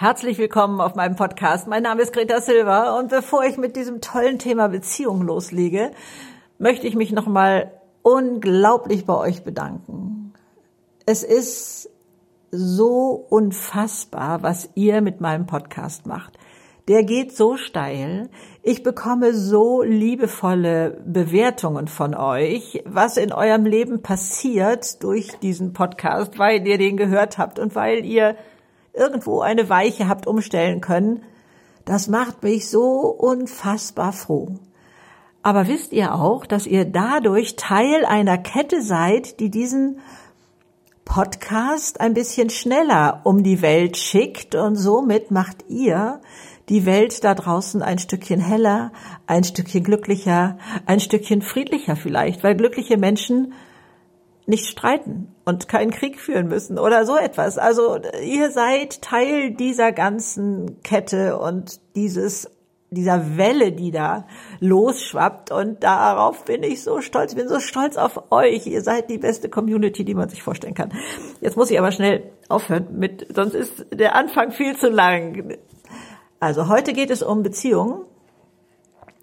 Herzlich willkommen auf meinem Podcast. Mein Name ist Greta Silva und bevor ich mit diesem tollen Thema Beziehung loslege, möchte ich mich nochmal unglaublich bei euch bedanken. Es ist so unfassbar, was ihr mit meinem Podcast macht. Der geht so steil. Ich bekomme so liebevolle Bewertungen von euch, was in eurem Leben passiert durch diesen Podcast, weil ihr den gehört habt und weil ihr irgendwo eine Weiche habt umstellen können, das macht mich so unfassbar froh. Aber wisst ihr auch, dass ihr dadurch Teil einer Kette seid, die diesen Podcast ein bisschen schneller um die Welt schickt und somit macht ihr die Welt da draußen ein Stückchen heller, ein Stückchen glücklicher, ein Stückchen friedlicher vielleicht, weil glückliche Menschen nicht streiten und keinen Krieg führen müssen oder so etwas. Also ihr seid Teil dieser ganzen Kette und dieses dieser Welle, die da losschwappt und darauf bin ich so stolz, bin so stolz auf euch. Ihr seid die beste Community, die man sich vorstellen kann. Jetzt muss ich aber schnell aufhören mit, sonst ist der Anfang viel zu lang. Also heute geht es um Beziehungen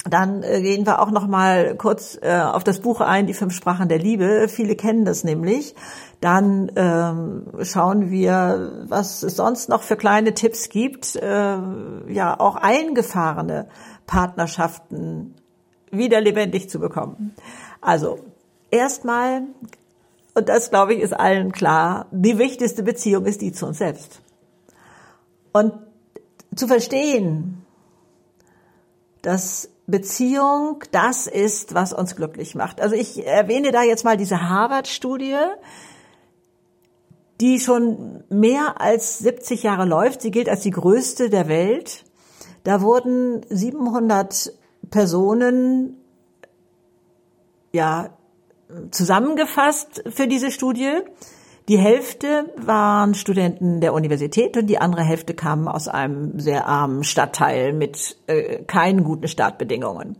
dann äh, gehen wir auch noch mal kurz äh, auf das Buch ein, die fünf Sprachen der Liebe. Viele kennen das nämlich. Dann ähm, schauen wir, was es sonst noch für kleine Tipps gibt, äh, ja auch eingefahrene Partnerschaften wieder lebendig zu bekommen. Also erstmal, und das glaube ich ist allen klar, die wichtigste Beziehung ist die zu uns selbst. Und zu verstehen, dass Beziehung das ist, was uns glücklich macht. Also ich erwähne da jetzt mal diese Harvard-Studie, die schon mehr als 70 Jahre läuft. Sie gilt als die größte der Welt. Da wurden 700 Personen ja zusammengefasst für diese Studie. Die Hälfte waren Studenten der Universität und die andere Hälfte kamen aus einem sehr armen Stadtteil mit äh, keinen guten Startbedingungen.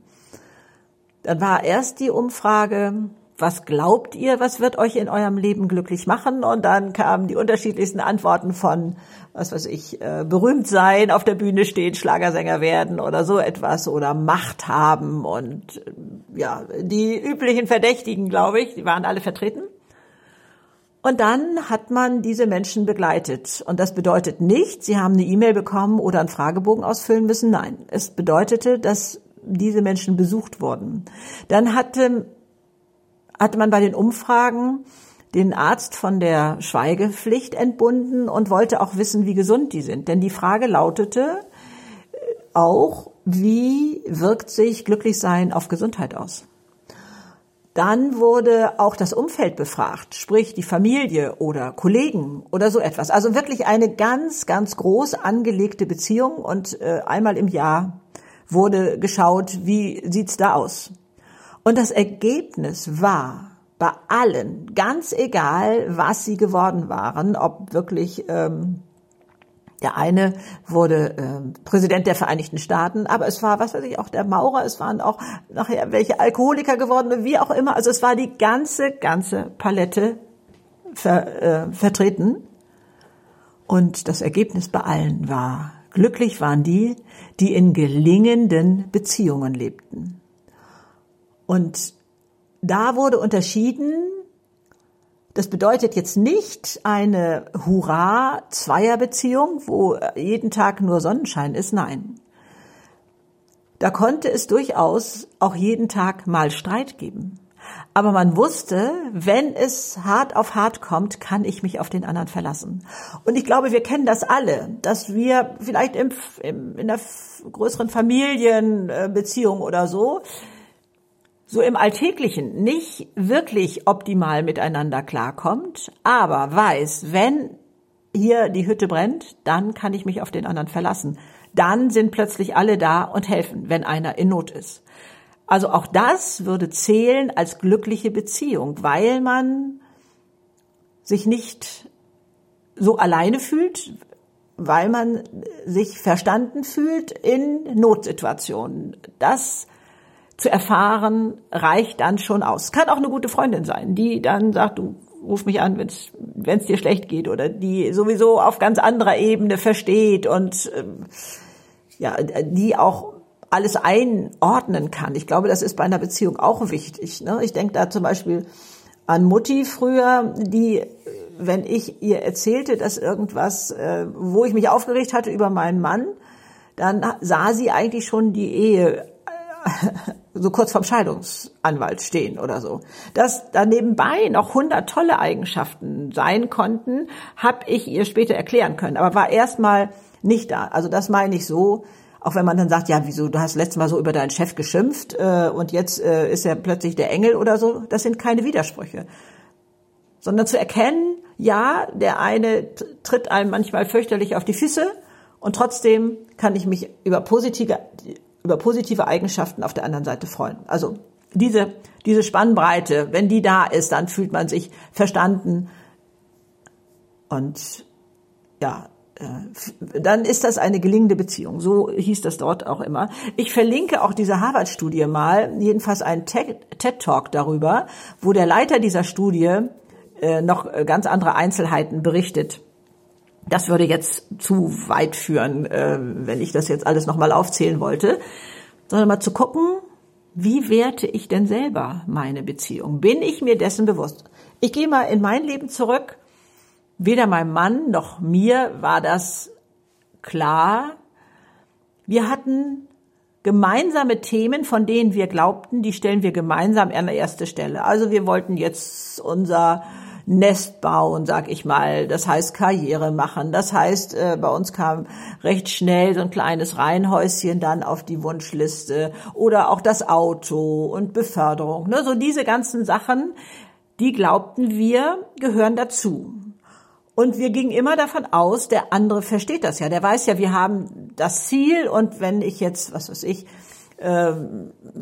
Dann war erst die Umfrage, was glaubt ihr, was wird euch in eurem Leben glücklich machen? Und dann kamen die unterschiedlichsten Antworten von, was weiß ich, äh, berühmt sein, auf der Bühne stehen, Schlagersänger werden oder so etwas oder Macht haben und äh, ja, die üblichen Verdächtigen, glaube ich, die waren alle vertreten. Und dann hat man diese Menschen begleitet. Und das bedeutet nicht, sie haben eine E-Mail bekommen oder einen Fragebogen ausfüllen müssen. Nein, es bedeutete, dass diese Menschen besucht wurden. Dann hatte, hatte man bei den Umfragen den Arzt von der Schweigepflicht entbunden und wollte auch wissen, wie gesund die sind. Denn die Frage lautete auch, wie wirkt sich Glücklichsein auf Gesundheit aus? Dann wurde auch das Umfeld befragt, sprich die Familie oder Kollegen oder so etwas. Also wirklich eine ganz, ganz groß angelegte Beziehung und äh, einmal im Jahr wurde geschaut, wie sieht's da aus. Und das Ergebnis war bei allen, ganz egal, was sie geworden waren, ob wirklich ähm, der eine wurde äh, Präsident der Vereinigten Staaten, aber es war, was weiß ich, auch der Maurer, es waren auch nachher welche Alkoholiker geworden, wie auch immer. Also es war die ganze, ganze Palette ver, äh, vertreten. Und das Ergebnis bei allen war, glücklich waren die, die in gelingenden Beziehungen lebten. Und da wurde unterschieden das bedeutet jetzt nicht eine Hurra-Zweierbeziehung, wo jeden Tag nur Sonnenschein ist. Nein. Da konnte es durchaus auch jeden Tag mal Streit geben. Aber man wusste, wenn es hart auf hart kommt, kann ich mich auf den anderen verlassen. Und ich glaube, wir kennen das alle, dass wir vielleicht im, im, in einer größeren Familienbeziehung oder so so im Alltäglichen nicht wirklich optimal miteinander klarkommt, aber weiß, wenn hier die Hütte brennt, dann kann ich mich auf den anderen verlassen. Dann sind plötzlich alle da und helfen, wenn einer in Not ist. Also auch das würde zählen als glückliche Beziehung, weil man sich nicht so alleine fühlt, weil man sich verstanden fühlt in Notsituationen. Das zu erfahren, reicht dann schon aus. Kann auch eine gute Freundin sein, die dann sagt, du ruf mich an, wenn es dir schlecht geht oder die sowieso auf ganz anderer Ebene versteht und ähm, ja, die auch alles einordnen kann. Ich glaube, das ist bei einer Beziehung auch wichtig. Ne? Ich denke da zum Beispiel an Mutti früher, die, wenn ich ihr erzählte, dass irgendwas, äh, wo ich mich aufgeregt hatte über meinen Mann, dann sah sie eigentlich schon die Ehe so kurz vorm Scheidungsanwalt stehen oder so. Dass da nebenbei noch hundert tolle Eigenschaften sein konnten, habe ich ihr später erklären können, aber war erstmal nicht da. Also das meine ich so, auch wenn man dann sagt, ja, wieso, du hast letztes Mal so über deinen Chef geschimpft äh, und jetzt äh, ist er plötzlich der Engel oder so, das sind keine Widersprüche. Sondern zu erkennen, ja, der eine tritt einem manchmal fürchterlich auf die Füße und trotzdem kann ich mich über positive, über positive Eigenschaften auf der anderen Seite freuen. Also diese, diese Spannbreite, wenn die da ist, dann fühlt man sich verstanden und ja, äh, dann ist das eine gelingende Beziehung. So hieß das dort auch immer. Ich verlinke auch diese Harvard-Studie mal, jedenfalls einen TED-Talk darüber, wo der Leiter dieser Studie äh, noch ganz andere Einzelheiten berichtet. Das würde jetzt zu weit führen, äh, wenn ich das jetzt alles nochmal aufzählen wollte, sondern mal zu gucken, wie werte ich denn selber meine Beziehung? Bin ich mir dessen bewusst? Ich gehe mal in mein Leben zurück. Weder meinem Mann noch mir war das klar. Wir hatten gemeinsame Themen, von denen wir glaubten, die stellen wir gemeinsam an der erste Stelle. Also wir wollten jetzt unser Nest bauen, sag ich mal. Das heißt Karriere machen. Das heißt, äh, bei uns kam recht schnell so ein kleines Reihenhäuschen dann auf die Wunschliste oder auch das Auto und Beförderung. Ne? So diese ganzen Sachen, die glaubten wir gehören dazu. Und wir gingen immer davon aus, der andere versteht das ja. Der weiß ja, wir haben das Ziel und wenn ich jetzt, was weiß ich, äh,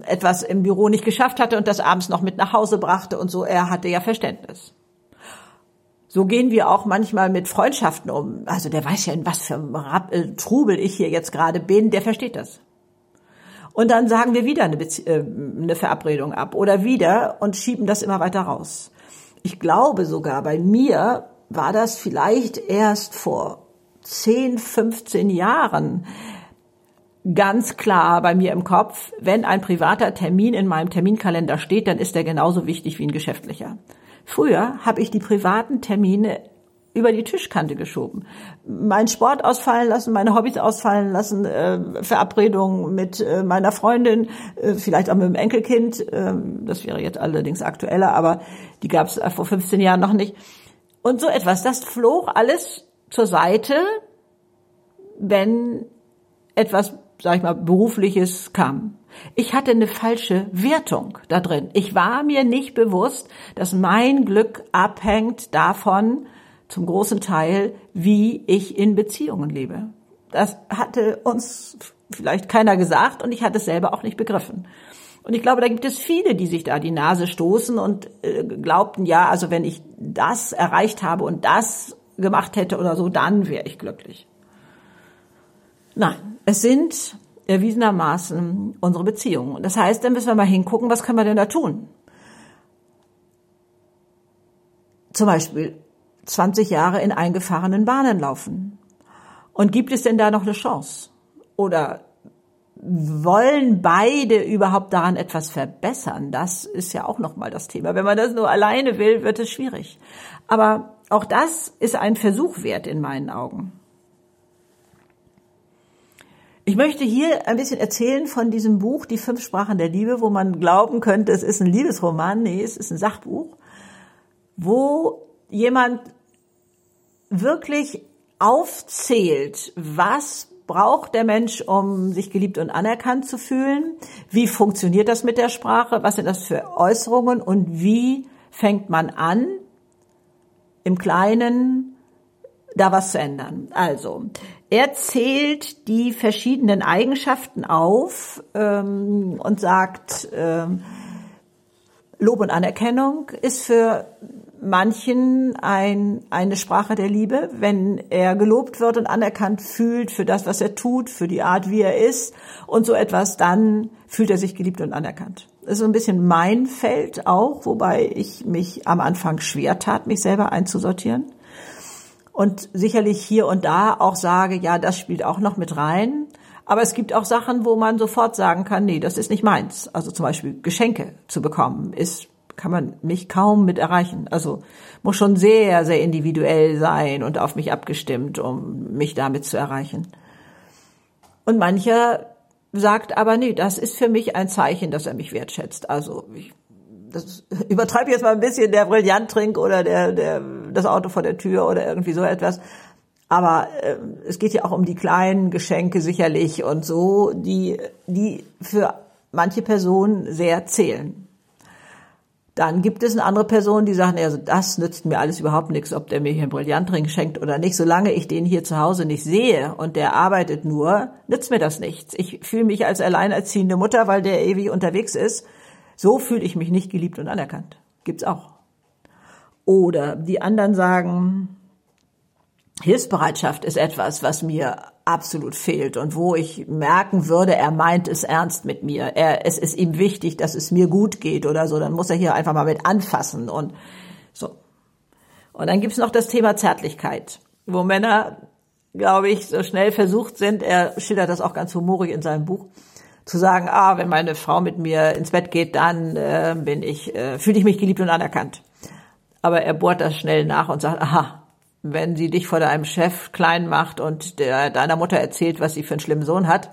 etwas im Büro nicht geschafft hatte und das abends noch mit nach Hause brachte und so, er hatte ja Verständnis. So gehen wir auch manchmal mit Freundschaften um. Also der weiß ja, in was für einem äh, Trubel ich hier jetzt gerade bin, der versteht das. Und dann sagen wir wieder eine, Bezie äh, eine Verabredung ab oder wieder und schieben das immer weiter raus. Ich glaube sogar, bei mir war das vielleicht erst vor 10, 15 Jahren ganz klar bei mir im Kopf, wenn ein privater Termin in meinem Terminkalender steht, dann ist er genauso wichtig wie ein geschäftlicher. Früher habe ich die privaten Termine über die Tischkante geschoben. Mein Sport ausfallen lassen, meine Hobbys ausfallen lassen, äh, Verabredungen mit äh, meiner Freundin, äh, vielleicht auch mit dem Enkelkind. Äh, das wäre jetzt allerdings aktueller, aber die gab es vor 15 Jahren noch nicht. Und so etwas, das flog alles zur Seite, wenn etwas, sag ich mal, berufliches kam. Ich hatte eine falsche Wertung da drin. Ich war mir nicht bewusst, dass mein Glück abhängt davon, zum großen Teil, wie ich in Beziehungen lebe. Das hatte uns vielleicht keiner gesagt und ich hatte es selber auch nicht begriffen. Und ich glaube, da gibt es viele, die sich da die Nase stoßen und äh, glaubten, ja, also wenn ich das erreicht habe und das gemacht hätte oder so, dann wäre ich glücklich. Nein, es sind erwiesenermaßen unsere Beziehungen. Das heißt, dann müssen wir mal hingucken, was können wir denn da tun? Zum Beispiel 20 Jahre in eingefahrenen Bahnen laufen. Und gibt es denn da noch eine Chance? Oder wollen beide überhaupt daran etwas verbessern? Das ist ja auch nochmal das Thema. Wenn man das nur alleine will, wird es schwierig. Aber auch das ist ein Versuch wert in meinen Augen. Ich möchte hier ein bisschen erzählen von diesem Buch, Die fünf Sprachen der Liebe, wo man glauben könnte, es ist ein Liebesroman. Nee, es ist ein Sachbuch, wo jemand wirklich aufzählt, was braucht der Mensch, um sich geliebt und anerkannt zu fühlen? Wie funktioniert das mit der Sprache? Was sind das für Äußerungen? Und wie fängt man an, im Kleinen da was zu ändern? Also, er zählt die verschiedenen Eigenschaften auf ähm, und sagt, ähm, Lob und Anerkennung ist für manchen ein, eine Sprache der Liebe, wenn er gelobt wird und anerkannt fühlt für das, was er tut, für die Art, wie er ist und so etwas, dann fühlt er sich geliebt und anerkannt. Das ist so ein bisschen mein Feld auch, wobei ich mich am Anfang schwer tat, mich selber einzusortieren. Und sicherlich hier und da auch sage, ja, das spielt auch noch mit rein. Aber es gibt auch Sachen, wo man sofort sagen kann, nee, das ist nicht meins. Also zum Beispiel Geschenke zu bekommen, ist, kann man mich kaum mit erreichen. Also muss schon sehr, sehr individuell sein und auf mich abgestimmt, um mich damit zu erreichen. Und mancher sagt aber, nee, das ist für mich ein Zeichen, dass er mich wertschätzt. Also ich das übertreibe jetzt mal ein bisschen, der Brillanttrink oder der, der, das Auto vor der Tür oder irgendwie so etwas. Aber äh, es geht ja auch um die kleinen Geschenke sicherlich und so, die, die für manche Personen sehr zählen. Dann gibt es eine andere Person, die sagen, also das nützt mir alles überhaupt nichts, ob der mir hier einen Brillantring schenkt oder nicht. Solange ich den hier zu Hause nicht sehe und der arbeitet nur, nützt mir das nichts. Ich fühle mich als alleinerziehende Mutter, weil der ewig unterwegs ist. So fühle ich mich nicht geliebt und anerkannt. Gibt's auch. Oder die anderen sagen, Hilfsbereitschaft ist etwas, was mir absolut fehlt und wo ich merken würde, er meint es ernst mit mir. Er, es ist ihm wichtig, dass es mir gut geht oder so. Dann muss er hier einfach mal mit anfassen und so. Und dann gibt's noch das Thema Zärtlichkeit, wo Männer, glaube ich, so schnell versucht sind. Er schildert das auch ganz humorig in seinem Buch zu sagen, ah, wenn meine Frau mit mir ins Bett geht, dann äh, bin ich, äh, fühle ich mich geliebt und anerkannt. Aber er bohrt das schnell nach und sagt, aha, wenn sie dich vor deinem Chef klein macht und der, deiner Mutter erzählt, was sie für einen schlimmen Sohn hat,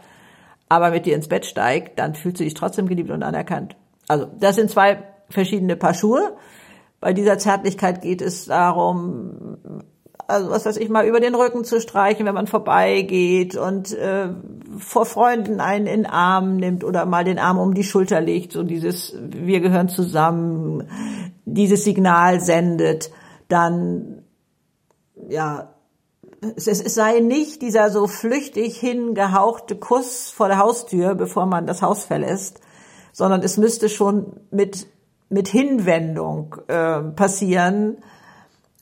aber mit dir ins Bett steigt, dann fühlt sie sich trotzdem geliebt und anerkannt. Also das sind zwei verschiedene Paar Schuhe. Bei dieser Zärtlichkeit geht es darum, also was weiß ich mal, über den Rücken zu streichen, wenn man vorbeigeht und äh, vor Freunden einen in den Arm nimmt oder mal den Arm um die Schulter legt, so dieses wir gehören zusammen, dieses Signal sendet, dann ja, es, es sei nicht dieser so flüchtig hingehauchte Kuss vor der Haustür, bevor man das Haus verlässt, sondern es müsste schon mit, mit Hinwendung äh, passieren,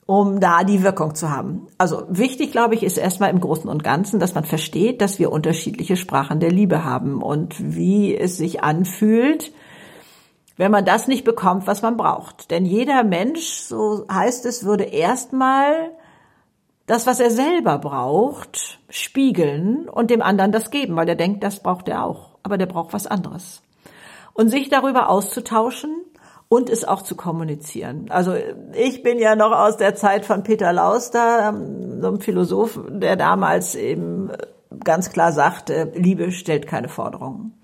um da die Wirkung zu haben. Also wichtig, glaube ich, ist erstmal im Großen und Ganzen, dass man versteht, dass wir unterschiedliche Sprachen der Liebe haben und wie es sich anfühlt, wenn man das nicht bekommt, was man braucht. Denn jeder Mensch, so heißt es, würde erstmal das, was er selber braucht, spiegeln und dem anderen das geben, weil er denkt, das braucht er auch. Aber der braucht was anderes. Und sich darüber auszutauschen und es auch zu kommunizieren. Also ich bin ja noch aus der Zeit von Peter Lauster, so einem Philosoph, der damals eben ganz klar sagte, Liebe stellt keine Forderungen.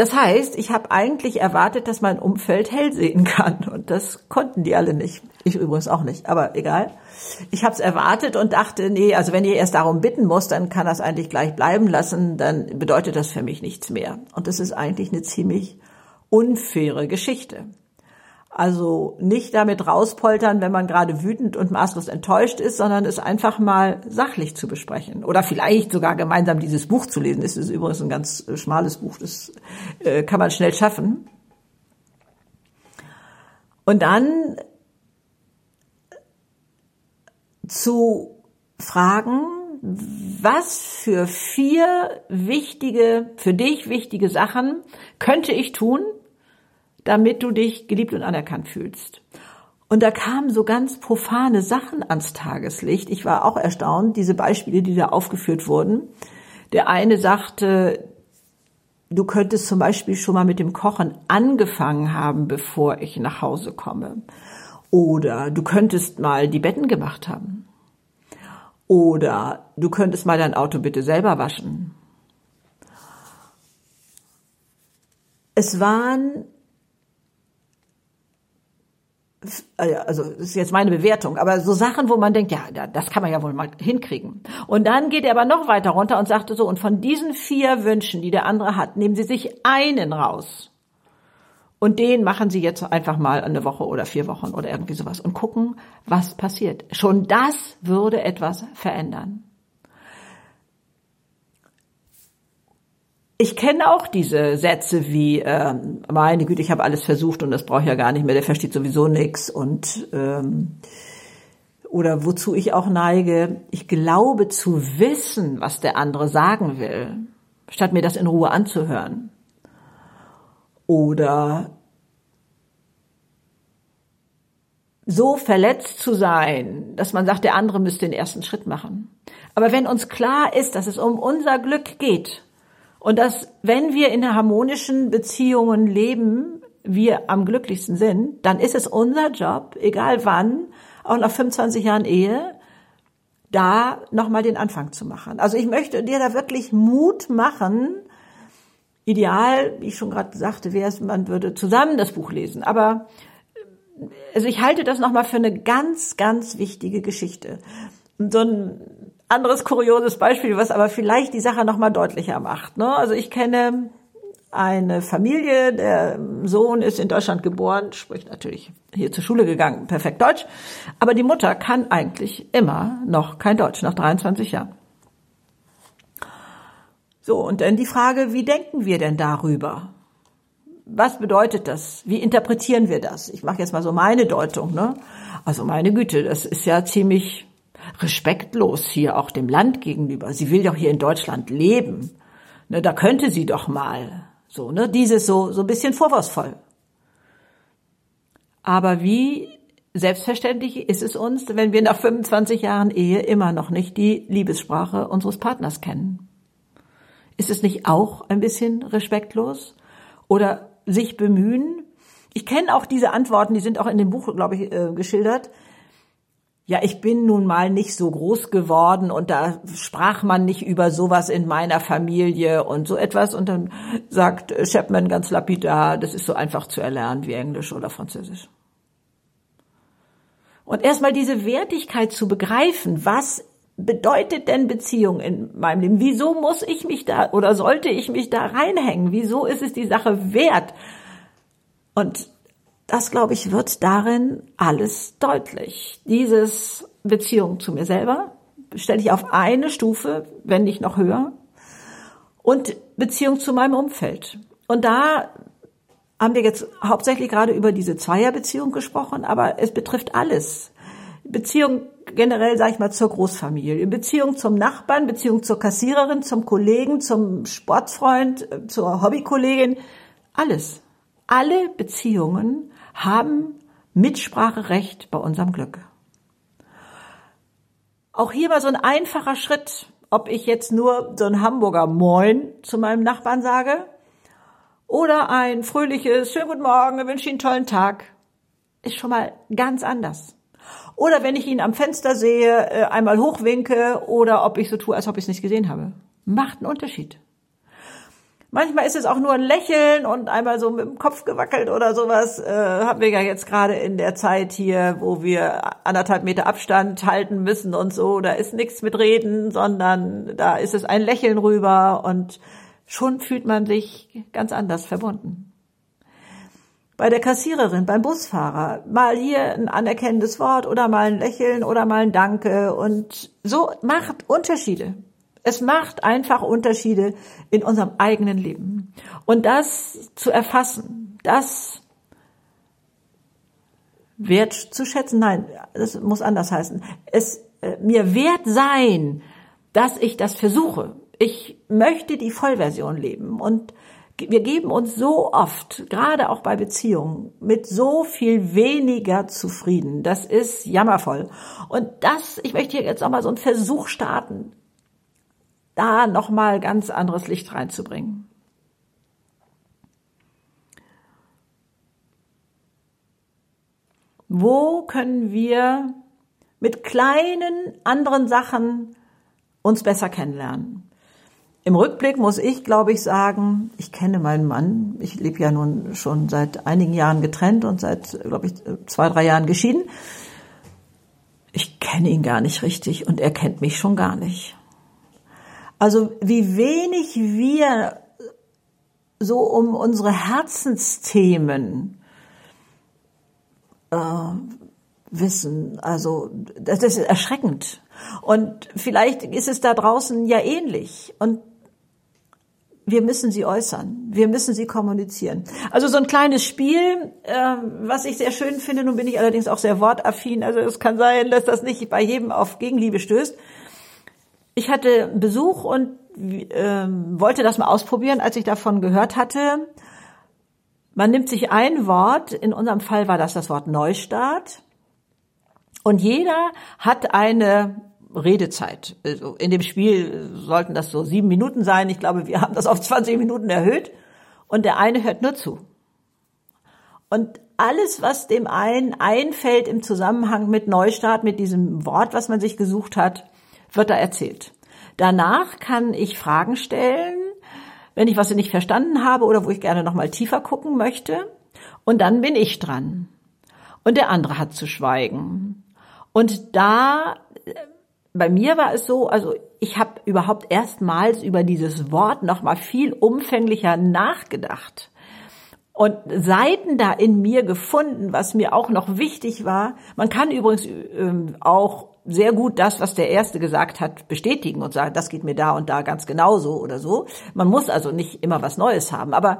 Das heißt, ich habe eigentlich erwartet, dass mein Umfeld hell sehen kann. Und das konnten die alle nicht. Ich übrigens auch nicht, aber egal. Ich habe es erwartet und dachte, nee, also wenn ihr erst darum bitten muss, dann kann das eigentlich gleich bleiben lassen, dann bedeutet das für mich nichts mehr. Und das ist eigentlich eine ziemlich unfaire Geschichte. Also nicht damit rauspoltern, wenn man gerade wütend und maßlos enttäuscht ist, sondern es einfach mal sachlich zu besprechen. Oder vielleicht sogar gemeinsam dieses Buch zu lesen. Das ist übrigens ein ganz äh, schmales Buch, das äh, kann man schnell schaffen. Und dann zu fragen, was für vier wichtige, für dich wichtige Sachen könnte ich tun, damit du dich geliebt und anerkannt fühlst. Und da kamen so ganz profane Sachen ans Tageslicht. Ich war auch erstaunt, diese Beispiele, die da aufgeführt wurden. Der eine sagte, du könntest zum Beispiel schon mal mit dem Kochen angefangen haben, bevor ich nach Hause komme. Oder du könntest mal die Betten gemacht haben. Oder du könntest mal dein Auto bitte selber waschen. Es waren also das ist jetzt meine Bewertung, aber so Sachen, wo man denkt, ja, das kann man ja wohl mal hinkriegen. Und dann geht er aber noch weiter runter und sagte so, und von diesen vier Wünschen, die der andere hat, nehmen Sie sich einen raus. Und den machen Sie jetzt einfach mal eine Woche oder vier Wochen oder irgendwie sowas und gucken, was passiert. Schon das würde etwas verändern. Ich kenne auch diese Sätze wie, ähm, meine Güte, ich habe alles versucht und das brauche ich ja gar nicht mehr, der versteht sowieso nichts und ähm, oder wozu ich auch neige, ich glaube zu wissen, was der andere sagen will, statt mir das in Ruhe anzuhören. oder so verletzt zu sein, dass man sagt, der andere müsste den ersten Schritt machen. Aber wenn uns klar ist, dass es um unser Glück geht und dass, wenn wir in harmonischen Beziehungen leben, wir am glücklichsten sind, dann ist es unser Job, egal wann, auch nach 25 Jahren Ehe, da nochmal den Anfang zu machen. Also ich möchte dir da wirklich Mut machen. Ideal, wie ich schon gerade sagte, wäre es, man würde zusammen das Buch lesen. Aber also ich halte das nochmal für eine ganz, ganz wichtige Geschichte. So ein anderes kurioses Beispiel, was aber vielleicht die Sache nochmal deutlicher macht. Ne? Also ich kenne eine Familie, der Sohn ist in Deutschland geboren, spricht natürlich hier zur Schule gegangen, perfekt Deutsch, aber die Mutter kann eigentlich immer noch kein Deutsch, nach 23 Jahren. So, und dann die Frage, wie denken wir denn darüber? was bedeutet das? Wie interpretieren wir das? Ich mache jetzt mal so meine Deutung. Ne? Also meine Güte, das ist ja ziemlich respektlos hier auch dem Land gegenüber. Sie will doch hier in Deutschland leben. Ne, da könnte sie doch mal. So, ne? Dieses so, so ein bisschen vorwurfsvoll. Aber wie selbstverständlich ist es uns, wenn wir nach 25 Jahren Ehe immer noch nicht die Liebessprache unseres Partners kennen? Ist es nicht auch ein bisschen respektlos? Oder sich bemühen. Ich kenne auch diese Antworten, die sind auch in dem Buch, glaube ich, äh, geschildert. Ja, ich bin nun mal nicht so groß geworden und da sprach man nicht über sowas in meiner Familie und so etwas. Und dann sagt Chapman ganz lapidar, das ist so einfach zu erlernen wie Englisch oder Französisch. Und erstmal diese Wertigkeit zu begreifen, was bedeutet denn Beziehung in meinem Leben? Wieso muss ich mich da oder sollte ich mich da reinhängen? Wieso ist es die Sache wert? Und das, glaube ich, wird darin alles deutlich. Dieses Beziehung zu mir selber stelle ich auf eine Stufe, wenn nicht noch höher. Und Beziehung zu meinem Umfeld. Und da haben wir jetzt hauptsächlich gerade über diese Zweierbeziehung gesprochen, aber es betrifft alles. Beziehung generell, sage ich mal, zur Großfamilie, Beziehung zum Nachbarn, Beziehung zur Kassiererin, zum Kollegen, zum Sportfreund, zur Hobbykollegin, alles. Alle Beziehungen haben Mitspracherecht bei unserem Glück. Auch hier war so ein einfacher Schritt, ob ich jetzt nur so ein Hamburger Moin zu meinem Nachbarn sage oder ein fröhliches Schönen guten Morgen, ich wünsche Ihnen einen tollen Tag, ist schon mal ganz anders. Oder wenn ich ihn am Fenster sehe, äh, einmal hochwinke oder ob ich so tue, als ob ich es nicht gesehen habe. Macht einen Unterschied. Manchmal ist es auch nur ein Lächeln und einmal so mit dem Kopf gewackelt oder sowas. Äh, haben wir ja jetzt gerade in der Zeit hier, wo wir anderthalb Meter Abstand halten müssen und so. Da ist nichts mit Reden, sondern da ist es ein Lächeln rüber und schon fühlt man sich ganz anders verbunden bei der Kassiererin, beim Busfahrer, mal hier ein anerkennendes Wort oder mal ein Lächeln oder mal ein Danke und so macht Unterschiede. Es macht einfach Unterschiede in unserem eigenen Leben. Und das zu erfassen, das wert zu schätzen, nein, das muss anders heißen. Es äh, mir wert sein, dass ich das versuche. Ich möchte die Vollversion leben und wir geben uns so oft, gerade auch bei Beziehungen, mit so viel weniger zufrieden. Das ist jammervoll. Und das, ich möchte hier jetzt auch mal so einen Versuch starten, da nochmal ganz anderes Licht reinzubringen. Wo können wir mit kleinen anderen Sachen uns besser kennenlernen? Im Rückblick muss ich, glaube ich, sagen, ich kenne meinen Mann. Ich lebe ja nun schon seit einigen Jahren getrennt und seit, glaube ich, zwei, drei Jahren geschieden. Ich kenne ihn gar nicht richtig und er kennt mich schon gar nicht. Also wie wenig wir so um unsere Herzensthemen äh, wissen. Also das ist erschreckend. Und vielleicht ist es da draußen ja ähnlich. Und wir müssen sie äußern, wir müssen sie kommunizieren. Also so ein kleines Spiel, äh, was ich sehr schön finde, nun bin ich allerdings auch sehr wortaffin, also es kann sein, dass das nicht bei jedem auf Gegenliebe stößt. Ich hatte Besuch und äh, wollte das mal ausprobieren, als ich davon gehört hatte. Man nimmt sich ein Wort, in unserem Fall war das das Wort Neustart, und jeder hat eine Redezeit. Also in dem Spiel sollten das so sieben Minuten sein. Ich glaube, wir haben das auf 20 Minuten erhöht. Und der eine hört nur zu. Und alles, was dem einen einfällt im Zusammenhang mit Neustart, mit diesem Wort, was man sich gesucht hat, wird da erzählt. Danach kann ich Fragen stellen, wenn ich was nicht verstanden habe oder wo ich gerne noch mal tiefer gucken möchte. Und dann bin ich dran. Und der andere hat zu schweigen. Und da, bei mir war es so, also ich habe überhaupt erstmals über dieses Wort noch mal viel umfänglicher nachgedacht und Seiten da in mir gefunden, was mir auch noch wichtig war. Man kann übrigens ähm, auch sehr gut das, was der Erste gesagt hat, bestätigen und sagen, das geht mir da und da ganz genauso oder so. Man muss also nicht immer was Neues haben, aber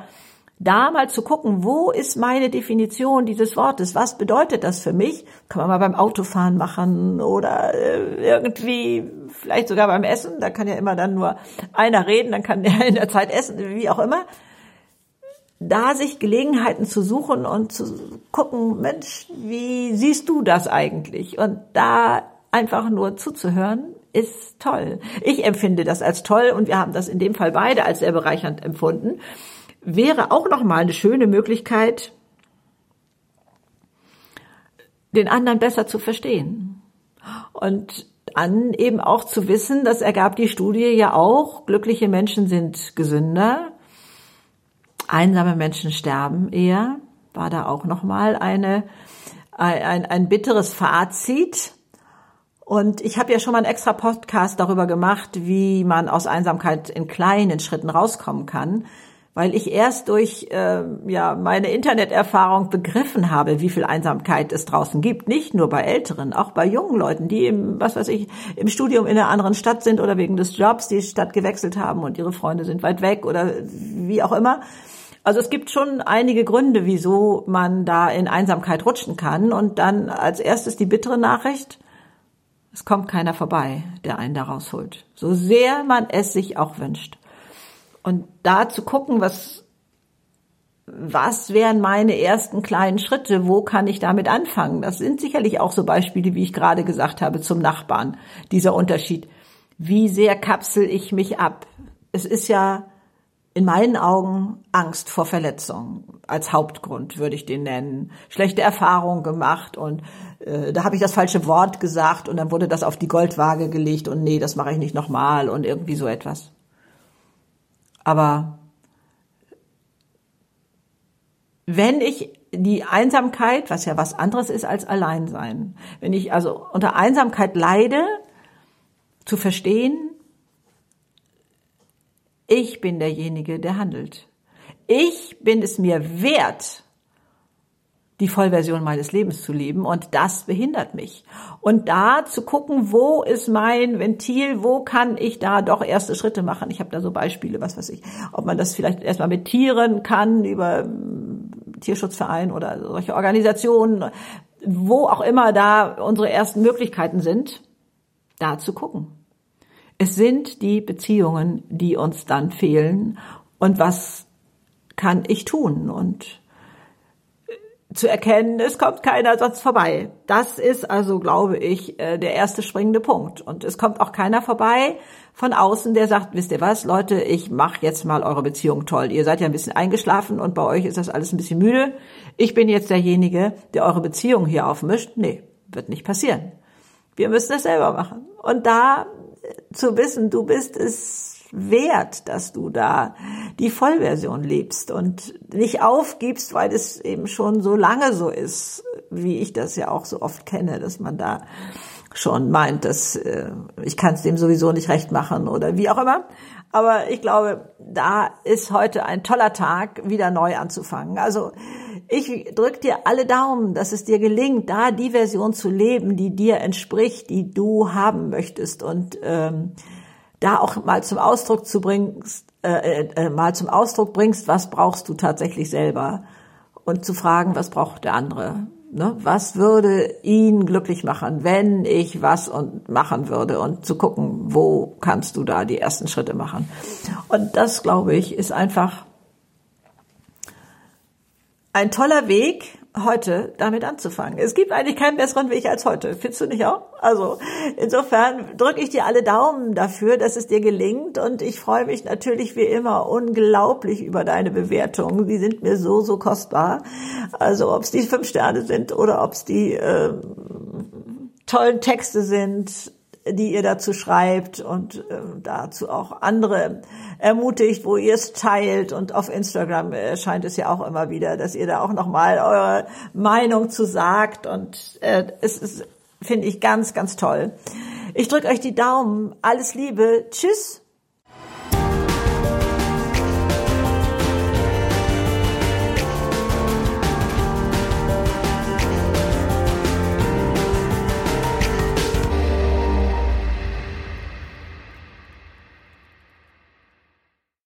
da mal zu gucken, wo ist meine Definition dieses Wortes? Was bedeutet das für mich? Kann man mal beim Autofahren machen oder äh, irgendwie, vielleicht sogar beim Essen. Da kann ja immer dann nur einer reden, dann kann der in der Zeit essen, wie auch immer. Da sich Gelegenheiten zu suchen und zu gucken, Mensch, wie siehst du das eigentlich? Und da einfach nur zuzuhören, ist toll. Ich empfinde das als toll und wir haben das in dem Fall beide als sehr bereichernd empfunden. Wäre auch noch mal eine schöne Möglichkeit, den anderen besser zu verstehen. Und dann eben auch zu wissen, das ergab die Studie ja auch, glückliche Menschen sind gesünder, einsame Menschen sterben eher, war da auch nochmal eine, ein, ein, ein bitteres Fazit. Und ich habe ja schon mal einen extra Podcast darüber gemacht, wie man aus Einsamkeit in kleinen Schritten rauskommen kann, weil ich erst durch äh, ja meine Interneterfahrung begriffen habe, wie viel Einsamkeit es draußen gibt, nicht nur bei Älteren, auch bei jungen Leuten, die im was weiß ich im Studium in einer anderen Stadt sind oder wegen des Jobs die Stadt gewechselt haben und ihre Freunde sind weit weg oder wie auch immer. Also es gibt schon einige Gründe, wieso man da in Einsamkeit rutschen kann. Und dann als erstes die bittere Nachricht es kommt keiner vorbei, der einen da rausholt. So sehr man es sich auch wünscht. Und da zu gucken, was, was wären meine ersten kleinen Schritte? Wo kann ich damit anfangen? Das sind sicherlich auch so Beispiele, wie ich gerade gesagt habe, zum Nachbarn. Dieser Unterschied. Wie sehr kapsel ich mich ab? Es ist ja in meinen Augen Angst vor Verletzung als Hauptgrund würde ich den nennen. Schlechte Erfahrungen gemacht und äh, da habe ich das falsche Wort gesagt und dann wurde das auf die Goldwaage gelegt und nee, das mache ich nicht nochmal und irgendwie so etwas. Aber wenn ich die Einsamkeit, was ja was anderes ist als Alleinsein, wenn ich also unter Einsamkeit leide, zu verstehen, ich bin derjenige, der handelt. Ich bin es mir wert, die Vollversion meines Lebens zu leben und das behindert mich. Und da zu gucken, wo ist mein Ventil, wo kann ich da doch erste Schritte machen. Ich habe da so Beispiele, was weiß ich, ob man das vielleicht erstmal mit Tieren kann, über hm, Tierschutzverein oder solche Organisationen, wo auch immer da unsere ersten Möglichkeiten sind, da zu gucken. Es sind die Beziehungen, die uns dann fehlen. Und was kann ich tun? Und zu erkennen, es kommt keiner sonst vorbei. Das ist also, glaube ich, äh, der erste springende Punkt. Und es kommt auch keiner vorbei von außen, der sagt, wisst ihr was, Leute, ich mache jetzt mal eure Beziehung toll. Ihr seid ja ein bisschen eingeschlafen und bei euch ist das alles ein bisschen müde. Ich bin jetzt derjenige, der eure Beziehung hier aufmischt. Nee, wird nicht passieren. Wir müssen es selber machen. Und da zu wissen, du bist es wert, dass du da die Vollversion lebst und nicht aufgibst, weil es eben schon so lange so ist, wie ich das ja auch so oft kenne, dass man da schon meint, dass äh, ich kann es dem sowieso nicht recht machen oder wie auch immer. Aber ich glaube, da ist heute ein toller Tag, wieder neu anzufangen. Also ich drück dir alle Daumen, dass es dir gelingt, da die Version zu leben, die dir entspricht, die du haben möchtest und ähm, da auch mal zum Ausdruck zu bringst, äh, äh, äh, mal zum Ausdruck bringst, was brauchst du tatsächlich selber und zu fragen, was braucht der andere. Ne? Was würde ihn glücklich machen, wenn ich was und machen würde und zu gucken, wo kannst du da die ersten Schritte machen. Und das, glaube ich, ist einfach ein toller Weg, heute damit anzufangen. Es gibt eigentlich keinen besseren Weg als heute. Findest du nicht auch? Also insofern drücke ich dir alle Daumen dafür, dass es dir gelingt und ich freue mich natürlich wie immer unglaublich über deine Bewertungen. Die sind mir so, so kostbar. Also ob es die fünf Sterne sind oder ob es die äh, tollen Texte sind, die ihr dazu schreibt und äh, dazu auch andere ermutigt, wo ihr es teilt. Und auf Instagram erscheint es ja auch immer wieder, dass ihr da auch nochmal eure Meinung zu sagt. Und äh, es ist, finde ich, ganz, ganz toll. Ich drücke euch die Daumen. Alles Liebe. Tschüss.